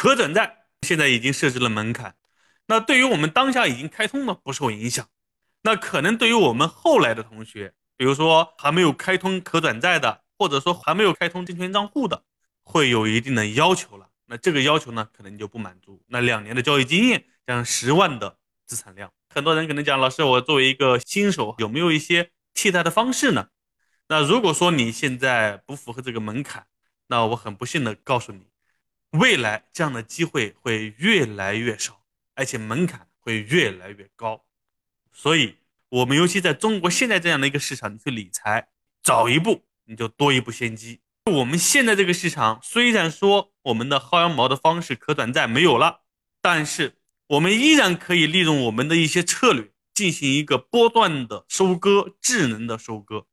可转债现在已经设置了门槛，那对于我们当下已经开通的不受影响，那可能对于我们后来的同学，比如说还没有开通可转债的，或者说还没有开通证券账户的，会有一定的要求了。那这个要求呢，可能就不满足。那两年的交易经验，加上十万的资产量，很多人可能讲，老师，我作为一个新手，有没有一些替代的方式呢？那如果说你现在不符合这个门槛，那我很不幸的告诉你，未来这样的机会会越来越少，而且门槛会越来越高。所以，我们尤其在中国现在这样的一个市场，你去理财，早一步你就多一步先机。我们现在这个市场虽然说我们的薅羊毛的方式可转债没有了，但是我们依然可以利用我们的一些策略进行一个波段的收割，智能的收割。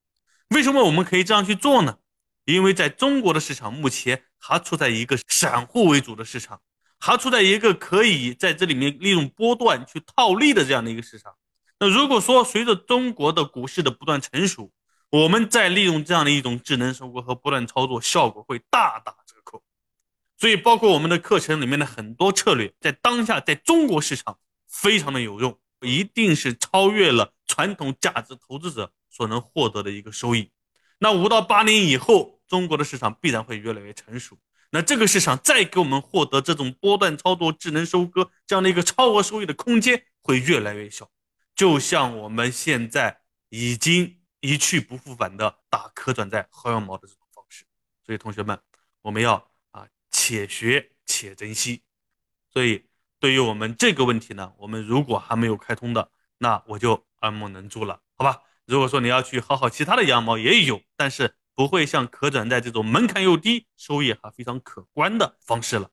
为什么我们可以这样去做呢？因为在中国的市场目前还处在一个散户为主的市场，还处在一个可以在这里面利用波段去套利的这样的一个市场。那如果说随着中国的股市的不断成熟，我们再利用这样的一种智能收割和波段操作，效果会大打折扣。所以，包括我们的课程里面的很多策略，在当下在中国市场非常的有用，一定是超越了传统价值投资者所能获得的一个收益。那五到八年以后，中国的市场必然会越来越成熟。那这个市场再给我们获得这种波段操作、智能收割这样的一个超额收益的空间会越来越小，就像我们现在已经。一去不复返的打可转债薅羊毛的这种方式，所以同学们，我们要啊且学且珍惜。所以对于我们这个问题呢，我们如果还没有开通的，那我就爱莫能助了，好吧？如果说你要去薅薅其他的羊毛，也有，但是不会像可转债这种门槛又低、收益还非常可观的方式了。